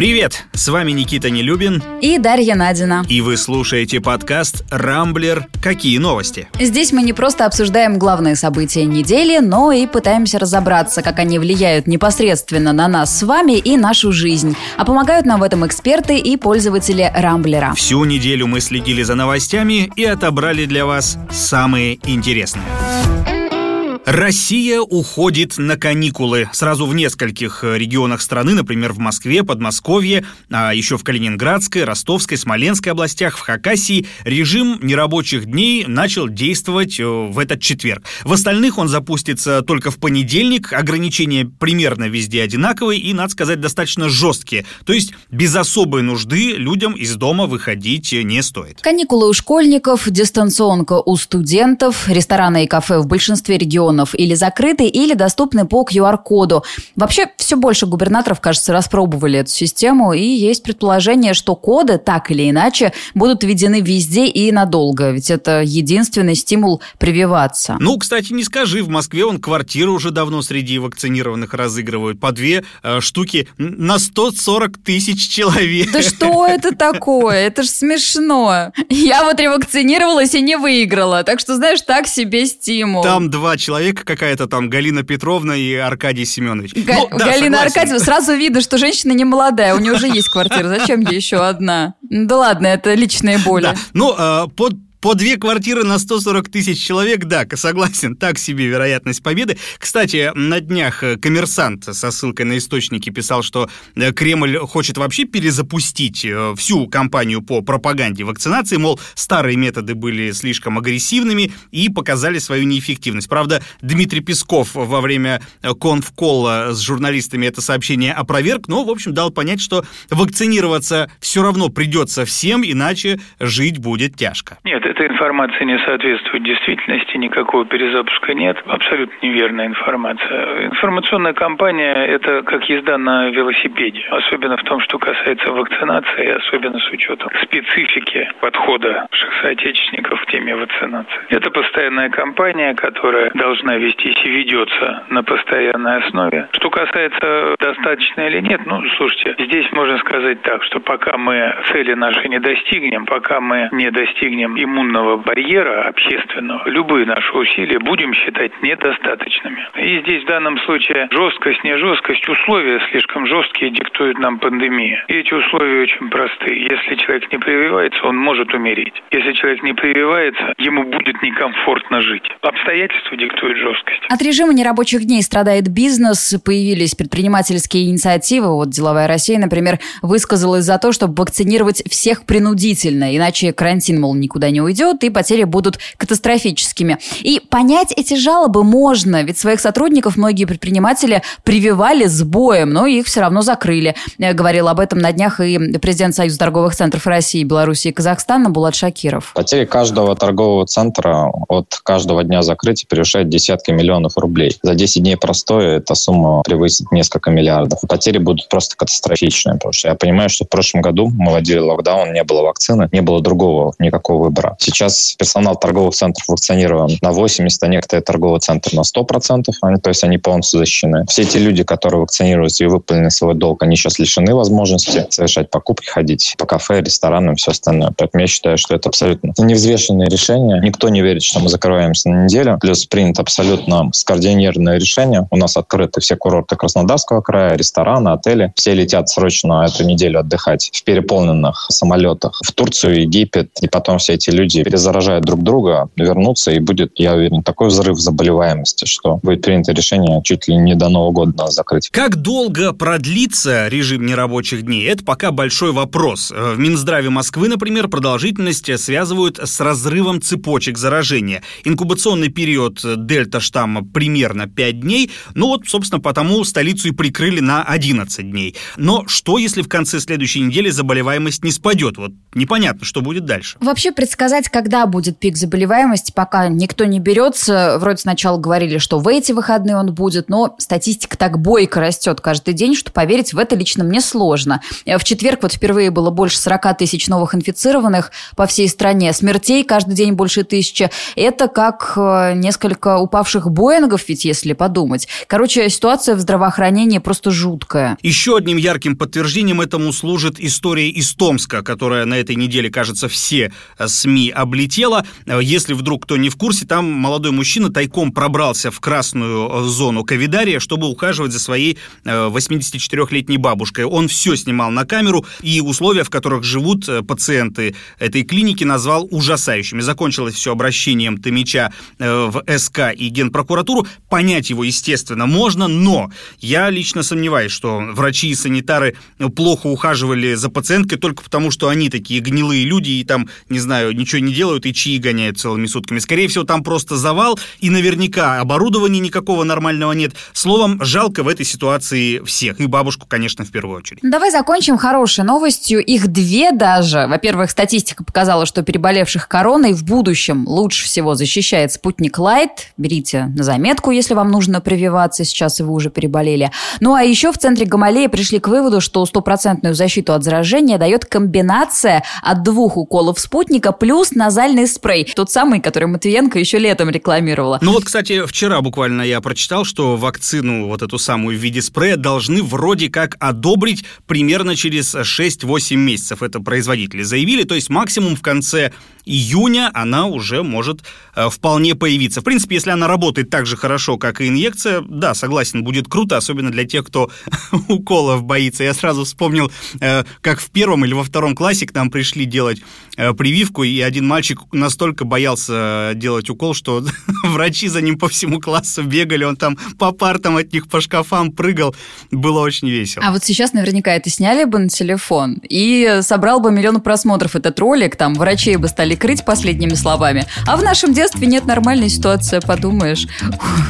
Привет, с вами Никита Нелюбин и Дарья Надина. И вы слушаете подкаст «Рамблер. Какие новости?». Здесь мы не просто обсуждаем главные события недели, но и пытаемся разобраться, как они влияют непосредственно на нас с вами и нашу жизнь. А помогают нам в этом эксперты и пользователи Рамблера. Всю неделю мы следили за новостями и отобрали для вас самые интересные. Россия уходит на каникулы. Сразу в нескольких э, регионах страны, например, в Москве, Подмосковье, а еще в Калининградской, Ростовской, Смоленской областях, в Хакасии режим нерабочих дней начал действовать э, в этот четверг. В остальных он запустится только в понедельник. Ограничения примерно везде одинаковые и, надо сказать, достаточно жесткие. То есть без особой нужды людям из дома выходить не стоит. Каникулы у школьников, дистанционка у студентов, рестораны и кафе в большинстве регионов регионов или закрыты, или доступны по QR-коду. Вообще, все больше губернаторов, кажется, распробовали эту систему, и есть предположение, что коды так или иначе будут введены везде и надолго, ведь это единственный стимул прививаться. Ну, кстати, не скажи, в Москве он квартиру уже давно среди вакцинированных разыгрывают по две э, штуки на 140 тысяч человек. Да что это такое? Это ж смешно. Я вот ревакцинировалась и не выиграла, так что, знаешь, так себе стимул. Там два человека человека какая-то там, Галина Петровна и Аркадий Семенович. Га- ну, да, Галина согласен. Аркадьевна, сразу видно, что женщина не молодая, у нее уже есть квартира, зачем ей еще одна? Да ладно, это личные боли. Да. Ну, э, под по две квартиры на 140 тысяч человек, да, согласен, так себе вероятность победы. Кстати, на днях э, коммерсант со ссылкой на источники писал, что э, Кремль хочет вообще перезапустить э, всю кампанию по пропаганде вакцинации, мол, старые методы были слишком агрессивными и показали свою неэффективность. Правда, Дмитрий Песков во время конфкола с журналистами это сообщение опроверг, но, в общем, дал понять, что вакцинироваться все равно придется всем, иначе жить будет тяжко. Нет, эта информация не соответствует действительности, никакого перезапуска нет. Абсолютно неверная информация. Информационная кампания – это как езда на велосипеде. Особенно в том, что касается вакцинации, особенно с учетом специфики подхода наших соотечественников к теме вакцинации. Это постоянная кампания, которая должна вестись и ведется на постоянной основе. Что касается достаточно или нет, ну, слушайте, здесь можно сказать так, что пока мы цели наши не достигнем, пока мы не достигнем иммунитета, иммунного барьера общественного любые наши усилия будем считать недостаточными. И здесь в данном случае жесткость, не жесткость, условия слишком жесткие диктуют нам пандемия. И эти условия очень простые. Если человек не прививается, он может умереть. Если человек не прививается, ему будет некомфортно жить. Обстоятельства диктуют жесткость. От режима нерабочих дней страдает бизнес, появились предпринимательские инициативы. Вот «Деловая Россия», например, высказалась за то, чтобы вакцинировать всех принудительно, иначе карантин, мол, никуда не уйдет уйдет, и потери будут катастрофическими. И понять эти жалобы можно, ведь своих сотрудников многие предприниматели прививали с боем, но их все равно закрыли. Говорил об этом на днях и президент Союза торговых центров России, Беларуси и Казахстана Булат Шакиров. Потери каждого торгового центра от каждого дня закрытия превышает десятки миллионов рублей. За 10 дней простое эта сумма превысит несколько миллиардов. Потери будут просто катастрофичные, потому что я понимаю, что в прошлом году мы вводили локдаун, не было вакцины, не было другого никакого выбора. Сейчас персонал торговых центров вакцинирован на 80, а некоторые торговые центры на 100%, они, то есть они полностью защищены. Все эти люди, которые вакцинируются и выполнили свой долг, они сейчас лишены возможности совершать покупки, ходить по кафе, ресторанам все остальное. Поэтому я считаю, что это абсолютно невзвешенное решение. Никто не верит, что мы закрываемся на неделю. Плюс принято абсолютно скоординированное решение. У нас открыты все курорты Краснодарского края, рестораны, отели. Все летят срочно эту неделю отдыхать в переполненных самолетах в Турцию, Египет. И потом все эти люди люди перезаражают друг друга, вернутся, и будет, я уверен, такой взрыв заболеваемости, что будет принято решение чуть ли не до Нового года нас закрыть. Как долго продлится режим нерабочих дней? Это пока большой вопрос. В Минздраве Москвы, например, продолжительность связывают с разрывом цепочек заражения. Инкубационный период дельта штамма примерно 5 дней. Ну вот, собственно, потому столицу и прикрыли на 11 дней. Но что, если в конце следующей недели заболеваемость не спадет? Вот непонятно, что будет дальше. Вообще предсказать сказать, когда будет пик заболеваемости, пока никто не берется. Вроде сначала говорили, что в эти выходные он будет, но статистика так бойко растет каждый день, что поверить в это лично мне сложно. В четверг вот впервые было больше 40 тысяч новых инфицированных по всей стране. Смертей каждый день больше тысячи. Это как э, несколько упавших Боингов, ведь если подумать. Короче, ситуация в здравоохранении просто жуткая. Еще одним ярким подтверждением этому служит история из Томска, которая на этой неделе, кажется, все э, СМИ облетела. Э, если вдруг кто не в курсе, там молодой мужчина тайком пробрался в красную зону ковидария, чтобы ухаживать за своей 84-летней бабушкой. Он все снимал на камеру, и условия, в которых живут пациенты этой клиники, назвал ужасающими. Закончилось все обращением Томича в СК и Генпрокуратуру. Понять его, естественно, можно, но я лично сомневаюсь, что врачи и санитары плохо ухаживали за пациенткой только потому, что они такие гнилые люди и там, не знаю, ничего не делают и чаи гоняют целыми сутками. Скорее всего, там просто завал, и наверняка оборудования никакого нормального нет. Словом, жалко в этой ситуации всех. И бабушку, конечно, в первую очередь. Давай закончим хорошей новостью. Их две даже. Во-первых, статистика показала, что переболевших короной в будущем лучше всего защищает спутник Лайт. Берите на заметку, если вам нужно прививаться сейчас, и вы уже переболели. Ну а еще в центре Гамалеи пришли к выводу, что стопроцентную защиту от заражения дает комбинация от двух уколов спутника плюс назальный спрей. Тот самый, который Матвиенко еще летом рекламировала. Ну вот, кстати, вчера буквально я прочитал, что вакцину вот эту самую в виде спрея должны вроде как одобрить примерно через 6-8 месяцев. Это производители заявили. То есть максимум в конце июня она уже может э, вполне появиться. В принципе, если она работает так же хорошо, как и инъекция, да, согласен, будет круто, особенно для тех, кто уколов боится. Я сразу вспомнил, э, как в первом или во втором классе к нам пришли делать э, прививку, и один мальчик настолько боялся делать укол, что врачи за ним по всему классу бегали, он там по партам от них, по шкафам прыгал. Было очень весело. А вот сейчас наверняка это сняли бы на телефон и собрал бы миллион просмотров этот ролик, там врачей бы стали крыть последними словами. А в нашем детстве нет нормальной ситуации, подумаешь.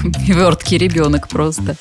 Верткий ребенок просто.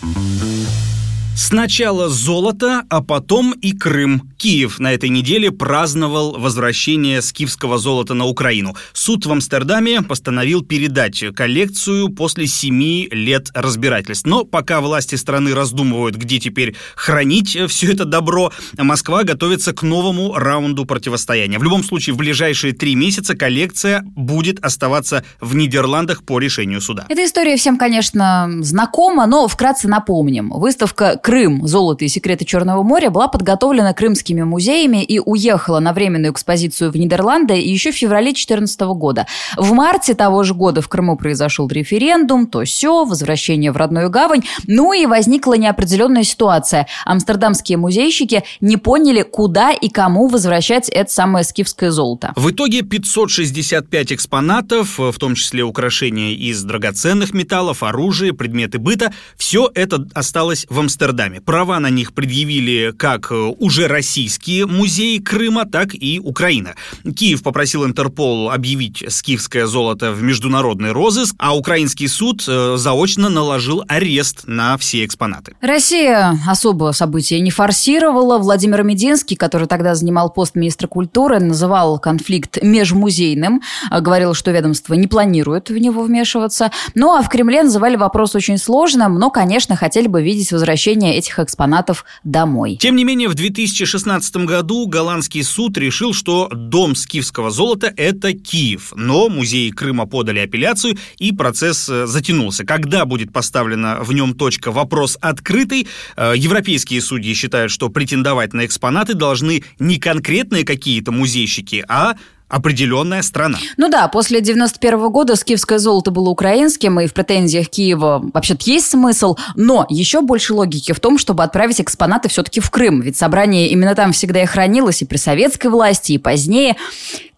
Сначала золото, а потом и Крым. Киев на этой неделе праздновал возвращение скифского золота на Украину. Суд в Амстердаме постановил передать коллекцию после семи лет разбирательств. Но пока власти страны раздумывают, где теперь хранить все это добро, Москва готовится к новому раунду противостояния. В любом случае, в ближайшие три месяца коллекция будет оставаться в Нидерландах по решению суда. Эта история всем, конечно, знакома, но вкратце напомним. Выставка Крым. Золото и секреты Черного моря была подготовлена крымскими музеями и уехала на временную экспозицию в Нидерланды еще в феврале 2014 года. В марте того же года в Крыму произошел референдум, то все, возвращение в родную гавань. Ну и возникла неопределенная ситуация. Амстердамские музейщики не поняли, куда и кому возвращать это самое скифское золото. В итоге 565 экспонатов, в том числе украшения из драгоценных металлов, оружие, предметы быта, все это осталось в Амстердаме. Амстердаме. Права на них предъявили как э, уже российские музеи Крыма, так и Украина. Киев попросил Интерпол объявить скифское золото в международный розыск, а украинский суд э, заочно наложил арест на все экспонаты. Россия особо события не форсировала. Владимир Мединский, который тогда занимал пост министра культуры, называл конфликт межмузейным, э, говорил, что ведомство не планирует в него вмешиваться. Ну а в Кремле называли вопрос очень сложным, но, конечно, хотели бы видеть возвращение возвращения этих экспонатов домой. Тем не менее, в 2016 году голландский суд решил, что дом скифского золота – это Киев. Но музеи Крыма подали апелляцию, и процесс э, затянулся. Когда будет поставлена в нем точка «вопрос открытый», э, европейские судьи считают, что претендовать на экспонаты должны не конкретные какие-то музейщики, а определенная страна. Ну да, после 91 -го года скифское золото было украинским, и в претензиях Киева вообще-то есть смысл, но еще больше логики в том, чтобы отправить экспонаты все-таки в Крым, ведь собрание именно там всегда и хранилось и при советской власти, и позднее.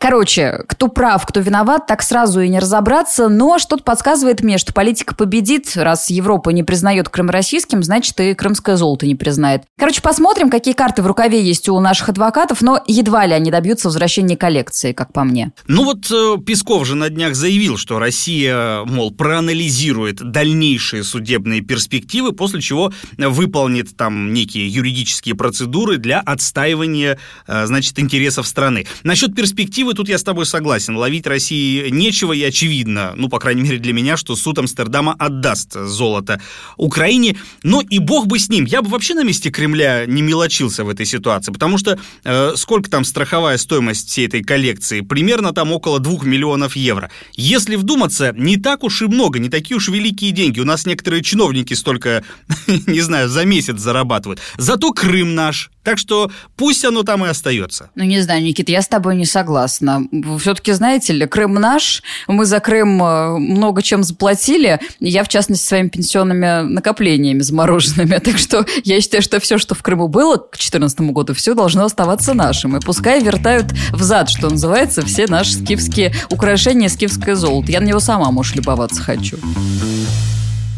Короче, кто прав, кто виноват, так сразу и не разобраться, но что-то подсказывает мне, что политика победит, раз Европа не признает Крым российским, значит и крымское золото не признает. Короче, посмотрим, какие карты в рукаве есть у наших адвокатов, но едва ли они добьются возвращения коллекции. Как по мне. Ну вот э, Песков же на днях заявил, что Россия, мол, проанализирует дальнейшие судебные перспективы, после чего выполнит там некие юридические процедуры для отстаивания, э, значит, интересов страны. Насчет перспективы тут я с тобой согласен. Ловить России нечего и очевидно, ну, по крайней мере для меня, что суд Амстердама отдаст золото Украине. Но и бог бы с ним. Я бы вообще на месте Кремля не мелочился в этой ситуации, потому что э, сколько там страховая стоимость всей этой коллекции? Примерно там около 2 миллионов евро. Если вдуматься, не так уж и много, не такие уж великие деньги. У нас некоторые чиновники столько, не знаю, за месяц зарабатывают. Зато Крым наш. Так что пусть оно там и остается. Ну, не знаю, Никит, я с тобой не согласна. Все-таки, знаете ли, Крым наш. Мы за Крым э, много чем заплатили. Я, в частности, своими пенсионными накоплениями замороженными. Так что я считаю, что все, что в Крыму было к 2014 году, все должно оставаться нашим. И пускай вертают взад, что называется, все наши скифские украшения, скифское золото. Я на него сама, может, любоваться хочу.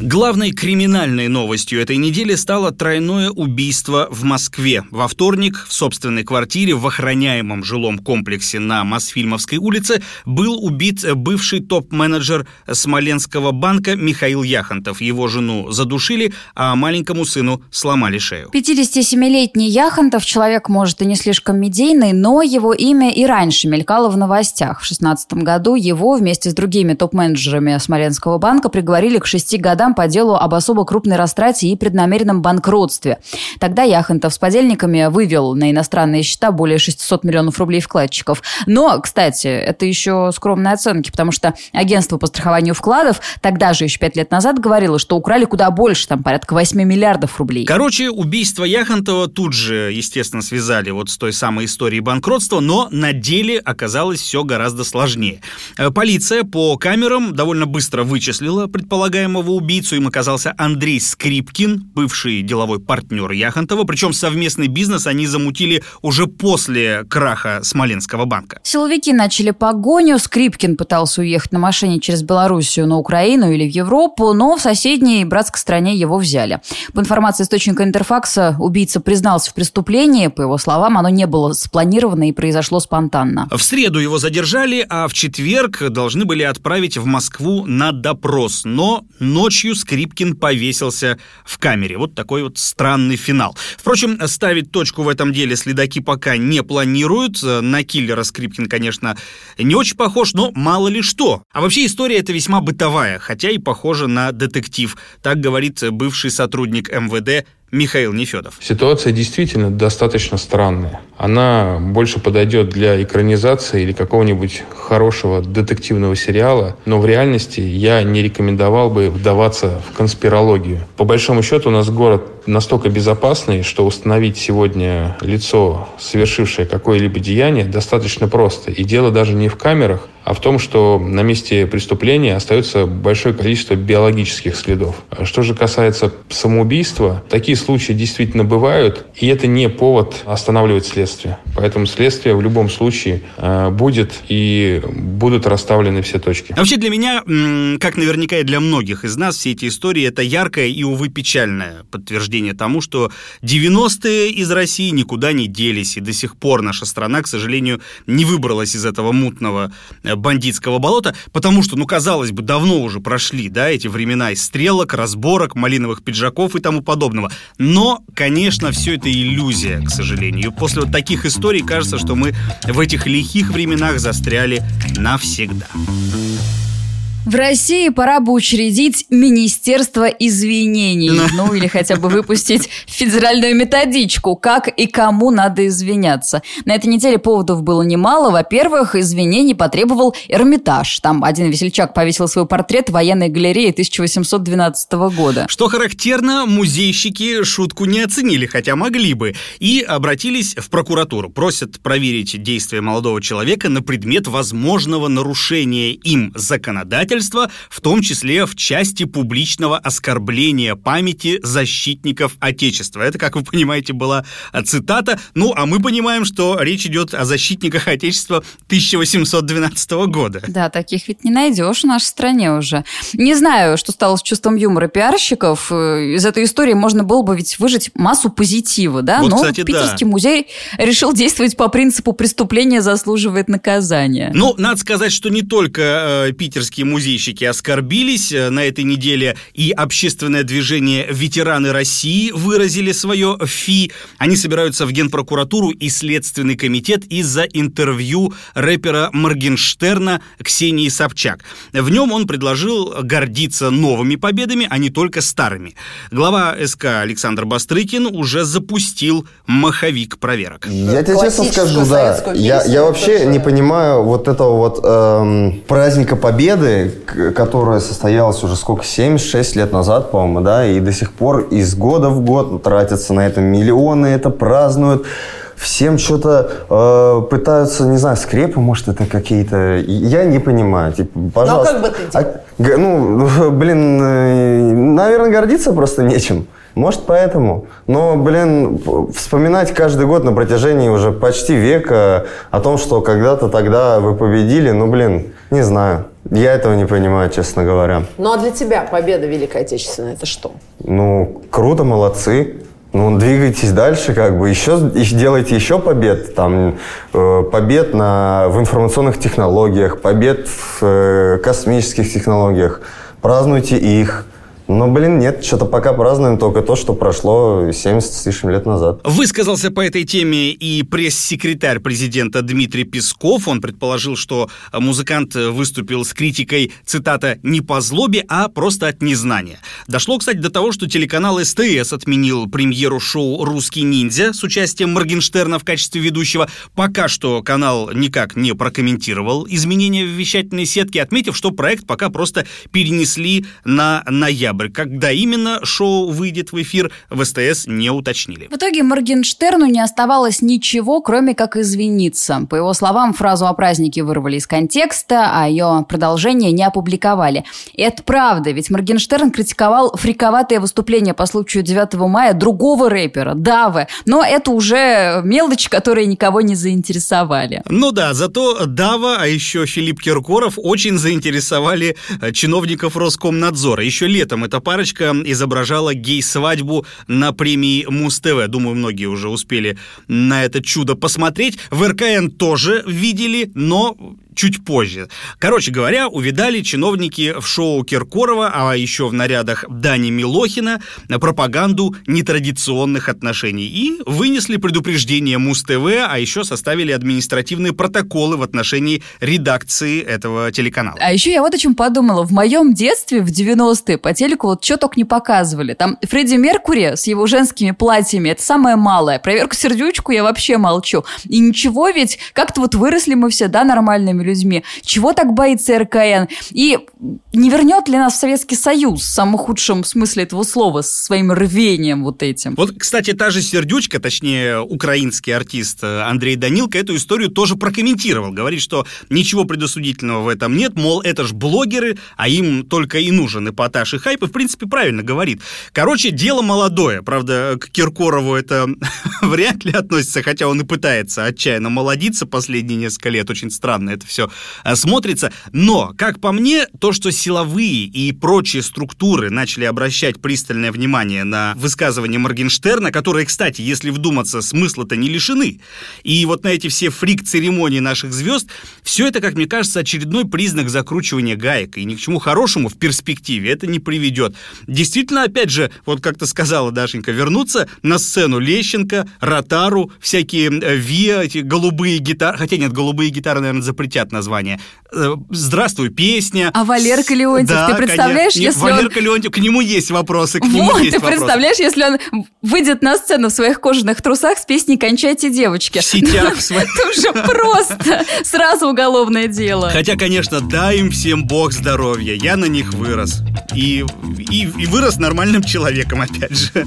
Главной криминальной новостью этой недели стало тройное убийство в Москве. Во вторник в собственной квартире в охраняемом жилом комплексе на Мосфильмовской улице был убит бывший топ-менеджер Смоленского банка Михаил Яхонтов. Его жену задушили, а маленькому сыну сломали шею. 57-летний Яхонтов, человек, может, и не слишком медийный, но его имя и раньше мелькало в новостях. В 2016 году его вместе с другими топ-менеджерами Смоленского банка приговорили к шести годам по делу об особо крупной растрате и преднамеренном банкротстве. Тогда Яхонтов с подельниками вывел на иностранные счета более 600 миллионов рублей вкладчиков. Но, кстати, это еще скромные оценки, потому что агентство по страхованию вкладов тогда же еще пять лет назад говорило, что украли куда больше, там порядка 8 миллиардов рублей. Короче, убийство Яхонтова тут же, естественно, связали вот с той самой историей банкротства, но на деле оказалось все гораздо сложнее. Э, полиция по камерам довольно быстро вычислила предполагаемого убийцу, убийцу им оказался Андрей Скрипкин, бывший деловой партнер Яхонтова, причем совместный бизнес они замутили уже после краха Смоленского банка. Силовики начали погоню, Скрипкин пытался уехать на машине через Белоруссию на Украину или в Европу, но в соседней братской стране его взяли. По информации источника Интерфакса, убийца признался в преступлении, по его словам, оно не было спланировано и произошло спонтанно. В среду его задержали, а в четверг должны были отправить в Москву на допрос, но ночью ночью Скрипкин повесился в камере. Вот такой вот странный финал. Впрочем, ставить точку в этом деле следаки пока не планируют. На киллера Скрипкин, конечно, не очень похож, но мало ли что. А вообще история эта весьма бытовая, хотя и похожа на детектив. Так говорит бывший сотрудник МВД Михаил Нефедов. Ситуация действительно достаточно странная. Она больше подойдет для экранизации или какого-нибудь хорошего детективного сериала, но в реальности я не рекомендовал бы вдаваться в конспирологию. По большому счету у нас город настолько безопасный, что установить сегодня лицо, совершившее какое-либо деяние, достаточно просто. И дело даже не в камерах, а в том, что на месте преступления остается большое количество биологических следов. Что же касается самоубийства, такие случаи действительно бывают, и это не повод останавливать следствие. Поэтому следствие в любом случае э, будет и будут расставлены все точки. А вообще для меня, как наверняка и для многих из нас, все эти истории это яркое и, увы, печальное подтверждение тому, что 90-е из России никуда не делись, и до сих пор наша страна, к сожалению, не выбралась из этого мутного э, бандитского болота, потому что, ну, казалось бы, давно уже прошли, да, эти времена из стрелок, разборок, малиновых пиджаков и тому подобного. Но, конечно, все это иллюзия, к сожалению. После вот таких историй кажется, что мы в этих лихих временах застряли навсегда. В России пора бы учредить Министерство извинений. Ну, или хотя бы выпустить федеральную методичку, как и кому надо извиняться. На этой неделе поводов было немало. Во-первых, извинений потребовал Эрмитаж. Там один весельчак повесил свой портрет в военной галерее 1812 года. Что характерно, музейщики шутку не оценили, хотя могли бы, и обратились в прокуратуру. Просят проверить действия молодого человека на предмет возможного нарушения им законодательства вмешательства, в том числе в части публичного оскорбления памяти защитников Отечества. Это, как вы понимаете, была цитата. Ну, а мы понимаем, что речь идет о защитниках Отечества 1812 года. Да, таких ведь не найдешь в нашей стране уже. Не знаю, что стало с чувством юмора пиарщиков. Из этой истории можно было бы ведь выжить массу позитива, да? Вот, Но кстати, Питерский да. музей решил действовать по принципу преступления заслуживает наказания. Ну, надо сказать, что не только э, питерские музейщики оскорбились. Э, На этой неделе и общественное движение «Ветераны России» выразили свое фи. Они собираются в Генпрокуратуру и Следственный комитет из-за интервью рэпера Моргенштерна Ксении Собчак. В нем он предложил гордиться новыми победами, а не только старыми. Глава СК Александр Бастрыкин уже запустил маховик проверок. Я тебе честно скажу, да, я, я вообще тоже. не понимаю вот этого вот эм, праздника Победы, к- которое состоялось уже сколько, 76 лет назад, по-моему, да, и до сих пор из года в год тратятся на это миллионы, это празднуют. Всем что-то э, пытаются, не знаю, скрепы, может, это какие-то... Я не понимаю. Типа, пожалуйста. как бы ты А, г- ну, блин, э, наверное, гордиться просто нечем. Может, поэтому. Но, блин, вспоминать каждый год на протяжении уже почти века о том, что когда-то тогда вы победили, ну, блин, не знаю. Я этого не понимаю, честно говоря. Ну а для тебя победа Великой Отечественной это что? Ну, круто, молодцы. Ну, двигайтесь дальше, как бы, еще, еще делайте еще побед, там, э, побед на, в информационных технологиях, побед в э, космических технологиях. Празднуйте их. Но, блин, нет, что-то пока празднуем только то, что прошло 70 с лишним лет назад. Высказался по этой теме и пресс-секретарь президента Дмитрий Песков. Он предположил, что музыкант выступил с критикой, цитата, «не по злобе, а просто от незнания». Дошло, кстати, до того, что телеканал СТС отменил премьеру шоу «Русский ниндзя» с участием Моргенштерна в качестве ведущего. Пока что канал никак не прокомментировал изменения в вещательной сетке, отметив, что проект пока просто перенесли на ноябрь. Когда именно шоу выйдет в эфир, в СТС не уточнили. В итоге Моргенштерну не оставалось ничего, кроме как извиниться. По его словам, фразу о празднике вырвали из контекста, а ее продолжение не опубликовали. И это правда, ведь Моргенштерн критиковал фриковатое выступление по случаю 9 мая другого рэпера, Давы. Но это уже мелочь, которая никого не заинтересовали. Ну да, зато Дава, а еще Филипп Киркоров очень заинтересовали э, чиновников Роскомнадзора. Еще летом эта парочка изображала гей-свадьбу на премии Муз-ТВ. Думаю, многие уже успели на это чудо посмотреть. В РКН тоже видели, но чуть позже. Короче говоря, увидали чиновники в шоу Киркорова, а еще в нарядах Дани Милохина, пропаганду нетрадиционных отношений и вынесли предупреждение Муз-ТВ, а еще составили административные протоколы в отношении редакции этого телеканала. А еще я вот о чем подумала. В моем детстве, в 90-е, по телеку вот что только не показывали. Там Фредди Меркури с его женскими платьями, это самое малое. Проверку сердючку я вообще молчу. И ничего ведь, как-то вот выросли мы все, да, нормальными людьми. Чего так боится РКН? И не вернет ли нас в Советский Союз в самом худшем смысле этого слова, с своим рвением вот этим? Вот, кстати, та же Сердючка, точнее, украинский артист э, Андрей Данилко эту историю тоже прокомментировал. Говорит, что ничего предосудительного в этом нет, мол, это ж блогеры, а им только и нужен эпатаж и хайп, и, в принципе, правильно говорит. Короче, дело молодое. Правда, к Киркорову это вряд ли относится, хотя он и пытается отчаянно молодиться последние несколько лет. Очень странно это все смотрится. Но, как по мне, то, что силовые и прочие структуры начали обращать пристальное внимание на высказывания Моргенштерна, которые, кстати, если вдуматься, смысла-то не лишены. И вот на эти все фрик-церемонии наших звезд, все это, как мне кажется, очередной признак закручивания гаек. И ни к чему хорошему в перспективе это не приведет. Действительно, опять же, вот как ты сказала, Дашенька, вернуться на сцену Лещенко, Ротару, всякие э, ВИА, эти голубые гитары, хотя нет, голубые гитары, наверное, запретят название. Э, Здравствуй, песня. А Валерка Леонтьев, Да, ты представляешь, конечно. Нет, если он... Валерка Леонтьев, к нему есть вопросы, к нему Вот, есть ты вопросы. представляешь, если он выйдет на сцену в своих кожаных трусах с песней «Кончайте, девочки». В сетях. Это уже просто сразу уголовное дело. Хотя, конечно, дай им всем бог здоровья. Я на них вырос. И, и, и вырос нормальным человеком, опять же.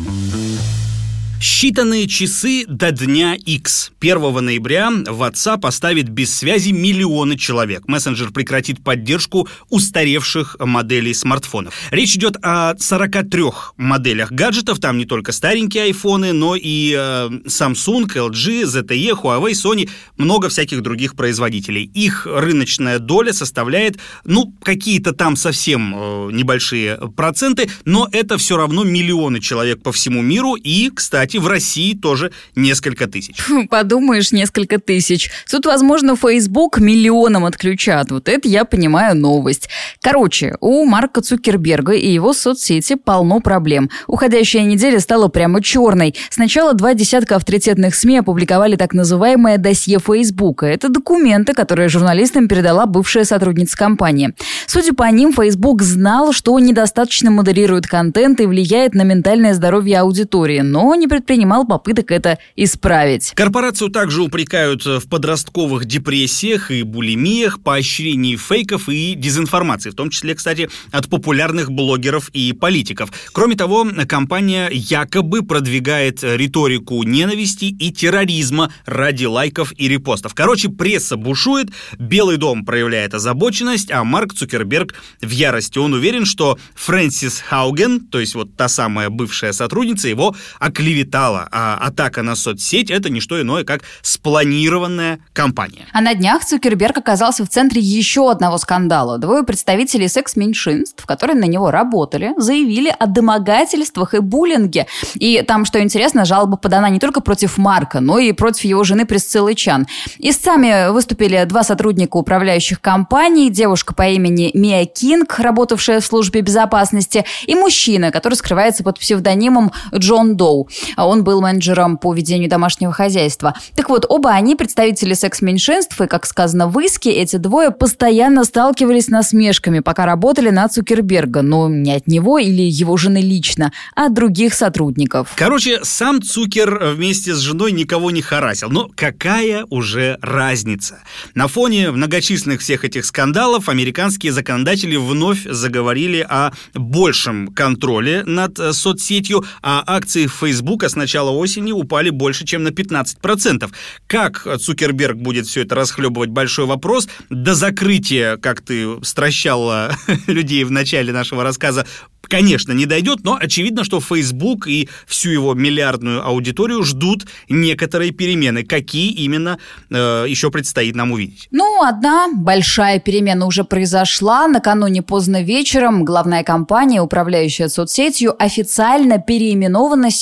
Считанные часы до дня X. 1 ноября WhatsApp оставит без связи миллионы человек. Мессенджер прекратит поддержку устаревших моделей смартфонов. Речь идет о 43 моделях гаджетов. Там не только старенькие айфоны, но и э, Samsung, LG, ZTE, Huawei, Sony, много всяких других производителей. Их рыночная доля составляет, ну, какие-то там совсем э, небольшие проценты, но это все равно миллионы человек по всему миру. И, кстати, кстати, в России тоже несколько тысяч. Подумаешь, несколько тысяч. Тут, возможно, Facebook миллионам отключат. Вот это я понимаю новость. Короче, у Марка Цукерберга и его соцсети полно проблем. Уходящая неделя стала прямо черной. Сначала два десятка авторитетных СМИ опубликовали так называемое досье Фейсбука. Это документы, которые журналистам передала бывшая сотрудница компании. Судя по ним, Facebook знал, что недостаточно модерирует контент и влияет на ментальное здоровье аудитории, но не предпринимал попыток это исправить. Корпорацию также упрекают в подростковых депрессиях и булимиях, поощрении фейков и дезинформации, в том числе, кстати, от популярных блогеров и политиков. Кроме того, компания якобы продвигает риторику ненависти и терроризма ради лайков и репостов. Короче, пресса бушует, Белый дом проявляет озабоченность, а Марк Цукерберг в ярости. Он уверен, что Фрэнсис Хауген, то есть вот та самая бывшая сотрудница, его оклеветала клеветала, а атака на соцсеть – это не что иное, как спланированная кампания. А на днях Цукерберг оказался в центре еще одного скандала. Двое представителей секс-меньшинств, которые на него работали, заявили о домогательствах и буллинге. И там, что интересно, жалоба подана не только против Марка, но и против его жены Присциллы Чан. Истцами выступили два сотрудника управляющих компаний, девушка по имени Мия Кинг, работавшая в службе безопасности, и мужчина, который скрывается под псевдонимом Джон Доу. А он был менеджером по ведению домашнего хозяйства. Так вот, оба они представители секс-меньшинств, и, как сказано в иске, эти двое постоянно сталкивались с насмешками, пока работали на Цукерберга, но не от него или его жены лично, а от других сотрудников. Короче, сам Цукер вместе с женой никого не харасил. Но какая уже разница? На фоне многочисленных всех этих скандалов американские законодатели вновь заговорили о большем контроле над э, соцсетью, а акции Facebook с начала осени упали больше, чем на 15%. Как Цукерберг будет все это расхлебывать, большой вопрос. До закрытия, как ты стращала людей в начале нашего рассказа, конечно, не дойдет, но очевидно, что Facebook и всю его миллиардную аудиторию ждут некоторые перемены. Какие именно э, еще предстоит нам увидеть? Ну, одна большая перемена уже произошла. Накануне поздно вечером главная компания, управляющая соцсетью, официально переименована с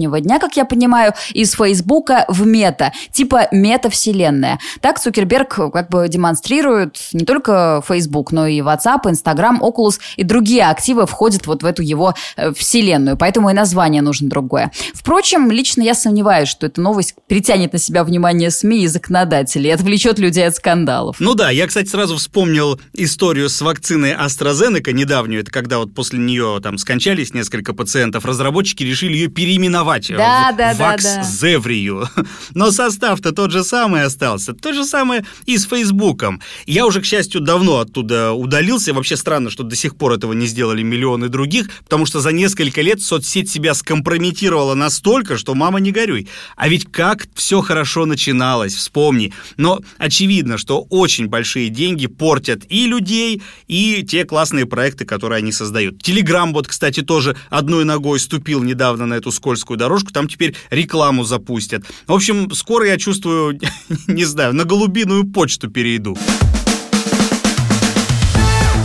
сегодняшнего дня, как я понимаю, из Фейсбука в Мета, типа мета-вселенная. Так Цукерберг как бы демонстрирует не только Facebook, но и WhatsApp, Instagram, Oculus и другие активы входят вот в эту его э, вселенную, поэтому и название нужно другое. Впрочем, лично я сомневаюсь, что эта новость притянет на себя внимание СМИ и законодателей, отвлечет людей от скандалов. Ну да, я, кстати, сразу вспомнил историю с вакциной AstraZeneca недавнюю, это когда вот после нее там скончались несколько пациентов, разработчики решили ее переименовать да, в да, Вакс-Зеврию. Да, да. Но состав-то тот же самый остался, то же самое и с Фейсбуком. Я уже, к счастью, давно оттуда удалился, вообще странно, что до сих пор этого не сделали миллионы других, потому что за несколько лет соцсеть себя скомпрометировала настолько, что мама не горюй. А ведь как все хорошо начиналось, вспомни. Но очевидно, что очень большие деньги портят и людей, и те классные проекты, которые они создают. Телеграм вот, кстати, тоже одной ногой ступил недавно на эту скользкую дорожку, там теперь рекламу запустят. В общем, скоро я чувствую, не знаю, на голубиную почту перейду.